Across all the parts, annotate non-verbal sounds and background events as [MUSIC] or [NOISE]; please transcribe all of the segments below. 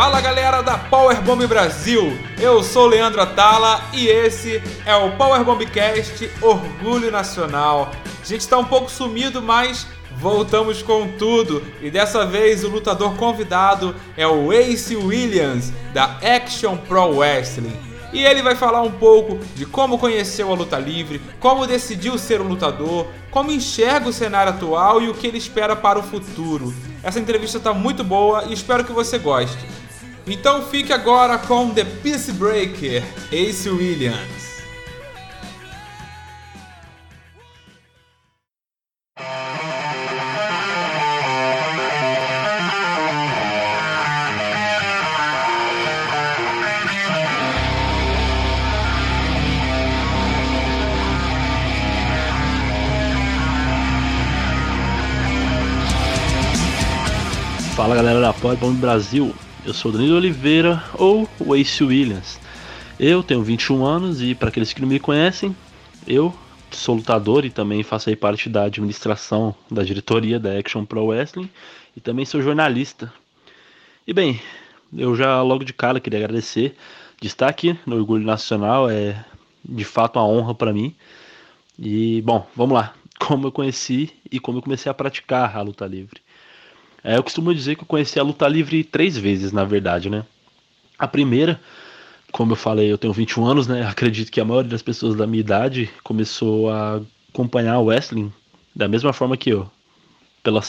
Fala galera da Powerbomb Brasil, eu sou Leandro Atala e esse é o Powerbombcast Orgulho Nacional. A gente está um pouco sumido, mas voltamos com tudo e dessa vez o lutador convidado é o Ace Williams da Action Pro Wrestling. E ele vai falar um pouco de como conheceu a luta livre, como decidiu ser um lutador, como enxerga o cenário atual e o que ele espera para o futuro. Essa entrevista está muito boa e espero que você goste. Então fique agora com The Peace Breaker, Ace Williams. Fala galera da Pod Brasil, eu sou Danilo Oliveira ou o Ace Williams. Eu tenho 21 anos e para aqueles que não me conhecem, eu sou lutador e também faço aí parte da administração da diretoria da Action Pro Wrestling e também sou jornalista. E bem, eu já logo de cara queria agradecer de estar aqui no Orgulho Nacional, é de fato uma honra para mim. E bom, vamos lá, como eu conheci e como eu comecei a praticar a luta livre. É, eu costumo dizer que eu conheci a luta livre três vezes, na verdade, né? A primeira, como eu falei, eu tenho 21 anos, né? [LAUGHS] Acredito que a maioria das pessoas da minha idade começou a acompanhar o wrestling da mesma forma que eu, pela,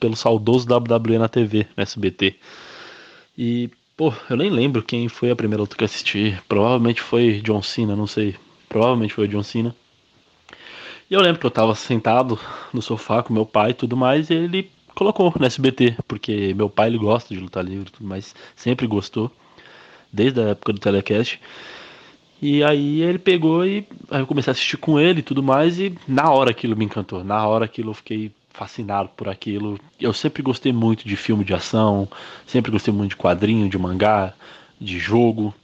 pelo saudoso WWE na TV, no SBT. E, pô, eu nem lembro quem foi a primeira luta que eu assisti. Provavelmente foi John Cena, não sei. Provavelmente foi John Cena. E eu lembro que eu tava sentado no sofá com meu pai e tudo mais, e ele colocou no SBT, porque meu pai ele gosta de lutar livre, mas sempre gostou, desde a época do telecast. E aí ele pegou e aí eu comecei a assistir com ele e tudo mais, e na hora aquilo me encantou, na hora aquilo eu fiquei fascinado por aquilo. Eu sempre gostei muito de filme de ação, sempre gostei muito de quadrinho, de mangá, de jogo.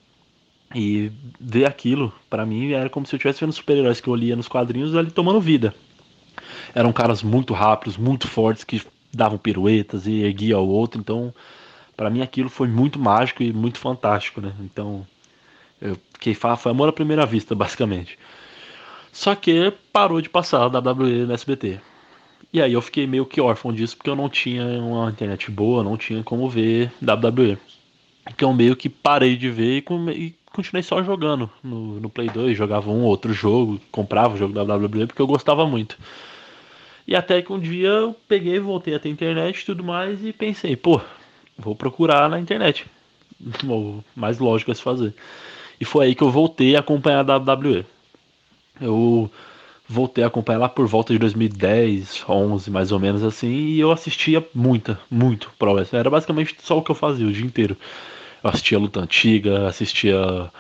E ver aquilo, para mim, era como se eu estivesse vendo super-heróis que eu lia nos quadrinhos ali tomando vida. Eram caras muito rápidos, muito fortes, que davam piruetas e erguia ao outro. Então, para mim aquilo foi muito mágico e muito fantástico, né? Então, eu fiquei foi amor à primeira vista, [LAUGHS] basicamente. Só que parou de passar a WWE no SBT. E aí eu fiquei meio que órfão disso porque eu não tinha uma internet boa, não tinha como ver WWE. Então meio que parei de ver e, e continuei só jogando no, no Play 2, jogava um outro jogo, comprava o jogo da WWE porque eu gostava muito. E até que um dia eu peguei, voltei a ter internet e tudo mais e pensei, pô, vou procurar na internet. [LAUGHS] O mais lógico a se fazer. E foi aí que eu voltei a acompanhar a WWE. Eu voltei a acompanhar lá por volta de 2010, 11 mais ou menos assim, e eu assistia muita, muito Pro Wrestling. Era basicamente só o que eu fazia o dia inteiro. Eu assistia luta antiga, assistia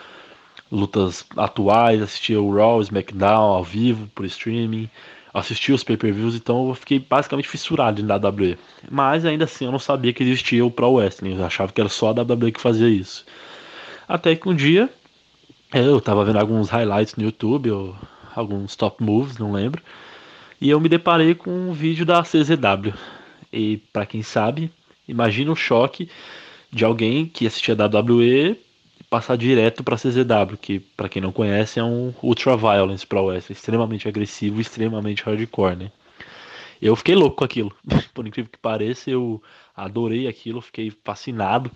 lutas atuais, assistia o Raw, SmackDown ao vivo por streaming assisti os pay-per-views, então eu fiquei basicamente fissurado em WWE. Mas ainda assim eu não sabia que existia o Pro Wrestling, eu achava que era só a WWE que fazia isso. Até que um dia eu tava vendo alguns highlights no YouTube, ou alguns top moves, não lembro, e eu me deparei com um vídeo da CZW. E para quem sabe, imagina o choque de alguém que assistia a WWE passar direto para CZW, que para quem não conhece é um Ultra Violence Pro Wrestling, extremamente agressivo, extremamente hardcore, né? Eu fiquei louco com aquilo. [LAUGHS] Por incrível que pareça, eu adorei aquilo, fiquei fascinado.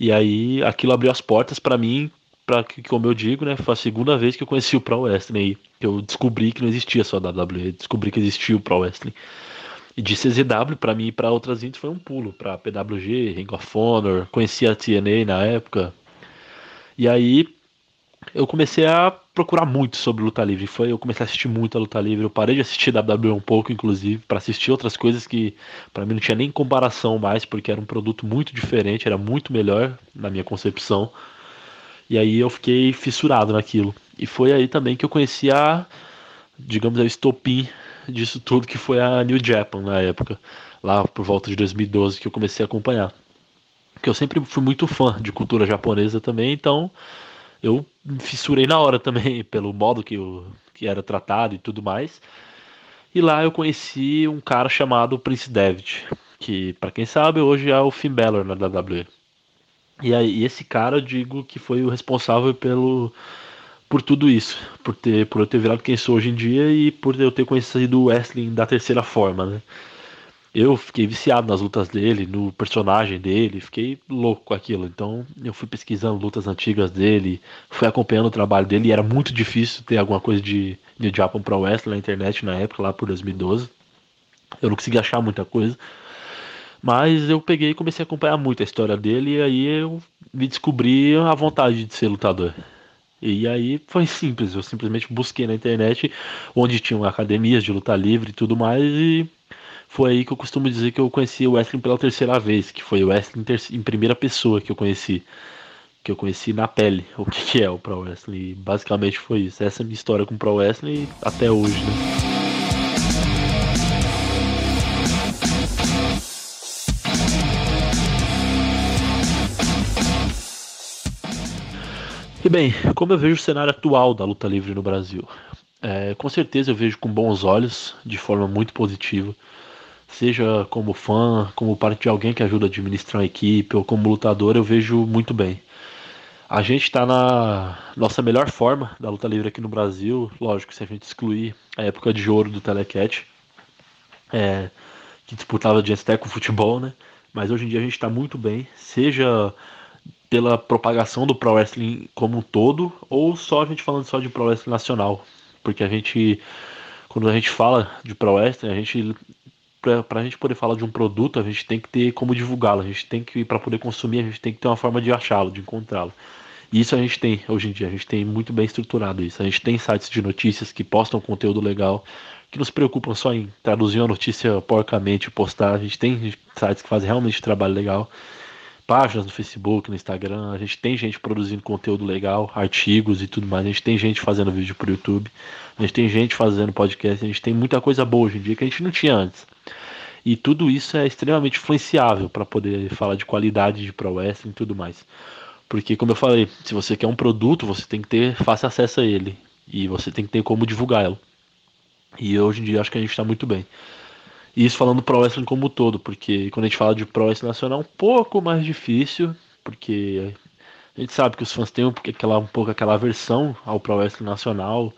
E aí aquilo abriu as portas para mim, para que como eu digo, né, foi a segunda vez que eu conheci o Pro Wrestling aí, que eu descobri que não existia só a WWE, descobri que existia o Pro Wrestling. E de CZW para mim e para outras índices foi um pulo, para PWG, Ring of Honor, conheci a TNA na época, e aí eu comecei a procurar muito sobre luta livre. Foi, eu comecei a assistir muito a luta livre. Eu parei de assistir WWE um pouco, inclusive, para assistir outras coisas que para mim não tinha nem comparação mais, porque era um produto muito diferente, era muito melhor na minha concepção. E aí eu fiquei fissurado naquilo. E foi aí também que eu conheci a, digamos, a estopim disso tudo, que foi a New Japan na época, lá por volta de 2012 que eu comecei a acompanhar que eu sempre fui muito fã de cultura japonesa também, então eu me fissurei na hora também [LAUGHS] pelo modo que, eu, que era tratado e tudo mais. E lá eu conheci um cara chamado Prince David, que para quem sabe hoje é o Finn Balor na WWE. E aí esse cara eu digo que foi o responsável pelo por tudo isso, por ter por eu ter virado quem sou hoje em dia e por eu ter conhecido o Wesley da terceira forma, né? Eu fiquei viciado nas lutas dele, no personagem dele, fiquei louco com aquilo. Então eu fui pesquisando lutas antigas dele, fui acompanhando o trabalho dele e era muito difícil ter alguma coisa de New Japan Pro Wrestling na internet na época, lá por 2012. Eu não consegui achar muita coisa. Mas eu peguei e comecei a acompanhar muito a história dele e aí eu me descobri a vontade de ser lutador. E aí foi simples, eu simplesmente busquei na internet onde tinham academias de luta livre e tudo mais e foi aí que eu costumo dizer que eu conheci o wrestling pela terceira vez, que foi o wrestling em primeira pessoa que eu conheci, que eu conheci na pele, [LAUGHS] o que é o pro wrestling. Basicamente foi isso. Essa é a minha história com o pro wrestling até hoje, né? E bem, como eu vejo o cenário atual da luta livre no Brasil? É, com certeza eu vejo com bons olhos, de forma muito positiva seja como fã, como parte de alguém que ajuda a administrar uma equipe ou como lutador, eu vejo muito bem. A gente está na nossa melhor forma da luta livre aqui no Brasil, lógico, se a gente excluir a época de ouro do Telecat, é, que disputava de até com o futebol, né? Mas hoje em dia a gente está muito bem, seja pela propagação do Pro Wrestling como um todo, ou só a gente falando só de Pro Wrestling nacional. Porque a gente, quando a gente fala de Pro Wrestling, a gente para a gente poder falar de um produto, a gente tem que ter como divulgá-lo, a gente tem que, para poder consumir, a gente tem que ter uma forma de achá-lo, de encontrá-lo. E isso a gente tem hoje em dia, a gente tem muito bem estruturado isso. A gente tem sites de notícias que postam conteúdo legal, que nos preocupam só em traduzir uma notícia porcamente e postar. A gente tem sites que fazem realmente trabalho legal, páginas no Facebook, no Instagram. A gente tem gente produzindo conteúdo legal, artigos e tudo mais. A gente tem gente fazendo vídeo para o YouTube. A gente tem gente fazendo podcast. A gente tem muita coisa boa hoje em dia que a gente não tinha antes. E tudo isso é extremamente influenciável para poder falar de qualidade de Pro Wrestling e tudo mais. Porque, como eu falei, se você quer um produto, você tem que ter fácil acesso a ele. E você tem que ter como divulgá-lo. E hoje em dia acho que a gente está muito bem. E isso falando do Pro Wrestling como um todo, porque quando a gente fala de Pro Wrestling Nacional é um pouco mais difícil, porque a gente sabe que os fãs têm um, aquela, um pouco aquela aversão ao Pro Wrestling Nacional.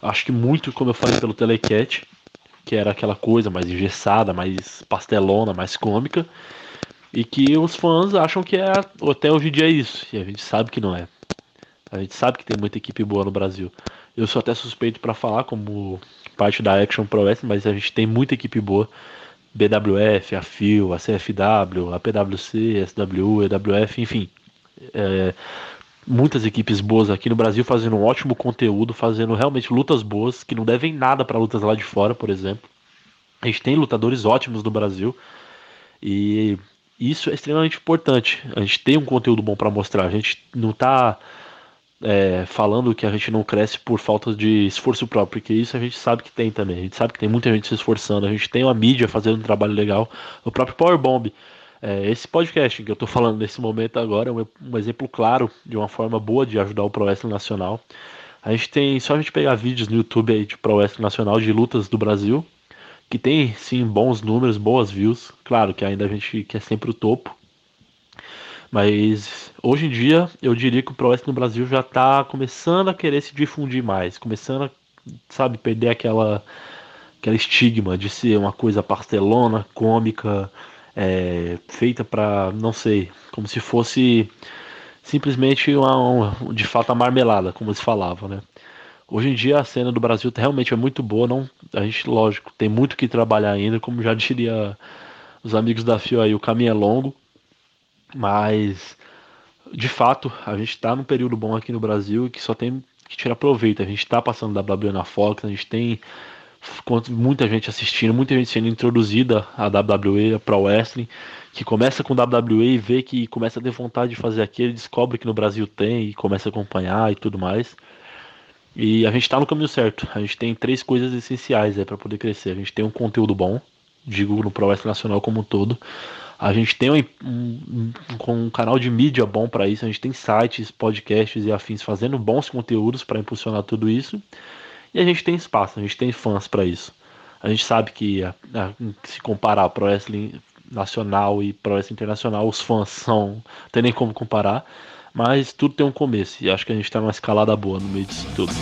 Acho que muito, como eu falei, pelo Telecat que era aquela coisa mais engessada, mais pastelona, mais cômica, e que os fãs acham que é até hoje em dia é isso, e a gente sabe que não é. A gente sabe que tem muita equipe boa no Brasil. Eu sou até suspeito para falar como parte da Action Pro Wrestling, mas a gente tem muita equipe boa. BWF, a FIO, a CFW, a PWC, SW, EWF, enfim. É, muitas equipes boas aqui no Brasil fazendo um ótimo conteúdo, fazendo realmente lutas boas, que não devem nada para lutas lá de fora, por exemplo. A gente tem lutadores ótimos no Brasil e isso é extremamente importante. A gente tem um conteúdo bom para mostrar. A gente não está é, falando que a gente não cresce por falta de esforço próprio, porque isso a gente sabe que tem também. A gente sabe que tem muita gente se esforçando. A gente tem uma mídia fazendo um trabalho legal. O próprio Powerbomb é, esse podcast que eu estou falando nesse momento agora é um, um, exemplo claro de uma forma boa de ajudar o Pro Wrestling Nacional. A gente tem, só a gente pegar vídeos no YouTube aí de Pro Wrestling Nacional de lutas do Brasil, que tem sim bons números, boas views. Claro que ainda a gente quer sempre o topo. Mas hoje em dia eu diria que o Pro Wrestling no Brasil já está começando a querer se difundir mais, começando a, sabe, perder aquela, aquela estigma de ser uma coisa pastelona, cômica, é, feita para, não sei, como se fosse simplesmente uma, uma, de fato a marmelada, como se falava, né? Hoje em dia a cena do Brasil realmente é muito boa, não, a gente, lógico, tem muito que trabalhar ainda, como já diria os amigos da Fio aí, o caminho é longo, mas de fato a gente está num período bom aqui no Brasil que só tem que tirar proveito. A gente está passando WWE na Fox, a gente tem muita gente assistindo, muita gente sendo introduzida à WWE, a Pro Wrestling, que começa com WWE e vê que começa a ter vontade de fazer aquilo, descobre que no Brasil tem e começa a acompanhar e tudo mais. E a gente está no caminho certo. A gente tem três coisas essenciais é, para poder crescer. A gente tem um conteúdo bom, digo no Pro Wrestling Nacional como um todo. A gente tem um, um, um, canal de mídia bom para isso. A gente tem sites, podcasts e afins fazendo bons conteúdos para impulsionar tudo isso. E a gente tem espaço, a gente tem fãs para isso. A gente sabe que a, a, se comparar Pro Wrestling nacional e pro wrestling internacional, os fãs são. Não tem nem como comparar. Mas tudo tem um começo. E acho que a gente tá numa escalada boa no meio disso tudo.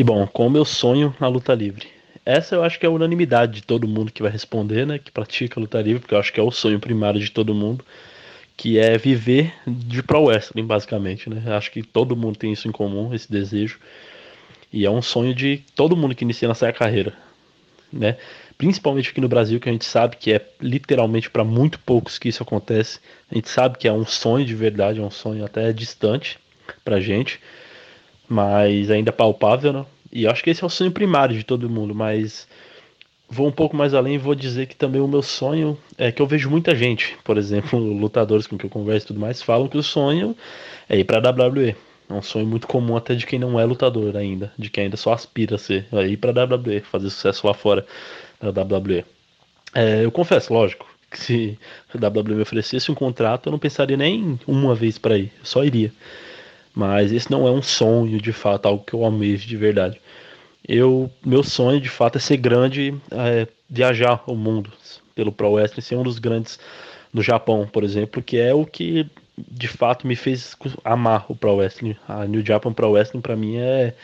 E bom, qual o meu sonho na luta livre? Essa eu acho que é a unanimidade de todo mundo que vai responder, né? Que pratica luta livre, porque eu acho que é o sonho primário de todo mundo, que é viver de pro wrestling, basicamente, né? Eu acho que todo mundo tem isso em comum, esse desejo. E é um sonho de todo mundo que inicia nessa carreira, né? Principalmente aqui no Brasil, que a gente sabe que é literalmente para muito poucos que isso acontece. A gente sabe que é um sonho de verdade, é um sonho até distante pra gente mas ainda palpável, né? E acho que esse é o sonho primário de todo mundo, mas vou um pouco mais além e vou dizer que também o meu sonho é que eu vejo muita gente, por exemplo, [LAUGHS] lutadores com quem eu converso e tudo mais, falam que o sonho é ir para a WWE. É um sonho muito comum até de quem não é lutador ainda, de quem ainda só aspira a ser, é ir para a WWE, fazer sucesso lá fora da WWE. É, eu confesso, lógico, que se a WWE me oferecesse um contrato, eu não pensaria nem uma vez para ir, eu só iria. Mas esse não é um sonho de fato, algo que eu almejo de verdade. Eu, meu sonho de fato é ser grande, é, viajar o mundo pelo Pro Wrestling, ser um dos grandes do Japão, por exemplo, que é o que de fato me fez amar o Pro Wrestling. A New Japan Pro Wrestling para mim é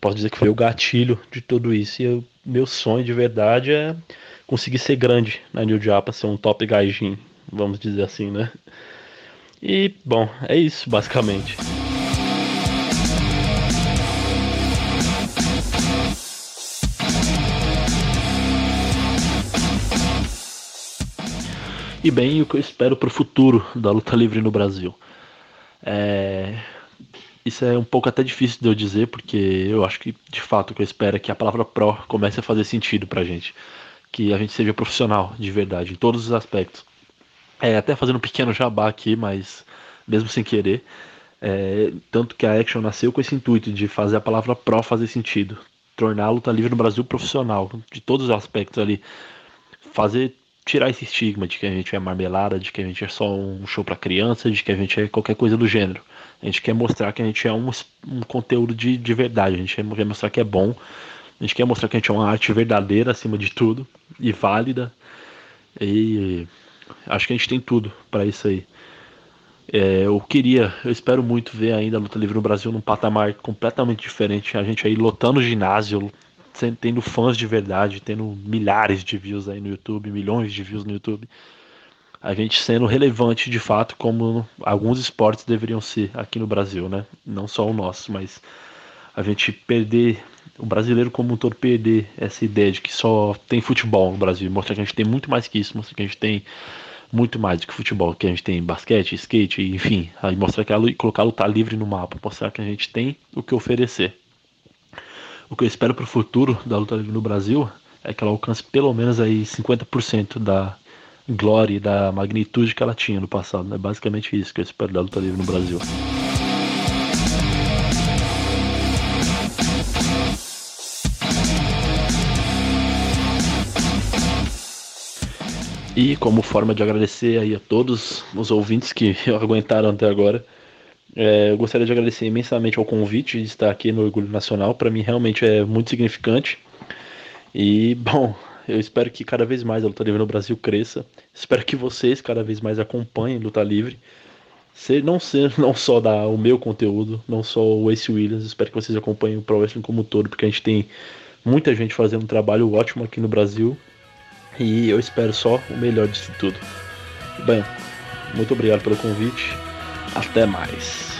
posso dizer que foi o gatilho de tudo isso. E eu, meu sonho de verdade é conseguir ser grande na New Japan, ser um top gaijin, vamos dizer assim, né? E, bom, é isso basicamente. E bem, o que eu espero para o futuro da luta livre no Brasil. É... Isso é um pouco até difícil de eu dizer, porque eu acho que de fato o que eu espero é que a palavra pro comece a fazer sentido pra gente. Que a gente seja profissional de verdade, em todos os aspectos. É, até fazendo um pequeno jabá aqui, mas mesmo sem querer. É, tanto que a Action nasceu com esse intuito de fazer a palavra pro fazer sentido. Tornar a luta livre no Brasil profissional, de todos os aspectos ali. Fazer, tirar esse estigma de que a gente é marmelada, de que a gente é só um show para criança, de que a gente é qualquer coisa do gênero. A gente quer mostrar que a gente é um, um conteúdo de, de verdade, a gente quer mostrar que é bom, a gente quer mostrar que a gente é uma arte verdadeira acima de tudo e válida. E acho que a gente tem tudo para isso aí. É, eu queria, eu espero muito ver ainda a luta livre no Brasil num patamar completamente diferente. A gente aí lotando o ginásio, tendo fãs de verdade, tendo milhares de views aí no YouTube, milhões de views no YouTube. A gente sendo relevante de fato, como alguns esportes deveriam ser aqui no Brasil, né? Não só o nosso, mas a gente perder, o brasileiro como um todo perder essa ideia de que só tem futebol no Brasil, mostrar que a gente tem muito mais que isso, mostrar que a gente tem muito mais do que futebol, que a gente tem basquete, skate, enfim, aí mostrar que a, colocar a luta livre no mapa, mostrar que a gente tem o que oferecer. O que eu espero para o futuro da luta livre no Brasil é que ela alcance pelo menos aí 50% da glória e da magnitude que ela tinha no passado. É basicamente isso que eu espero da luta livre no Brasil. E como forma de agradecer aí a todos os ouvintes que [LAUGHS] aguentaram até agora, é, eu gostaria de agradecer imensamente ao convite de estar aqui no Orgulho Nacional. Para mim realmente é muito significante. E [LAUGHS] bom, eu espero que cada vez mais a luta livre no Brasil cresça. Espero que vocês cada vez mais acompanhem luta livre. Ser, não ser [LAUGHS] não só da, o meu conteúdo, não só o Ace Williams, espero que vocês acompanhem o Pro Wrestling como um todo, porque a gente tem muita gente fazendo um trabalho ótimo aqui no Brasil e eu espero só o melhor disso tudo. Bem, muito obrigado pelo convite. Até mais.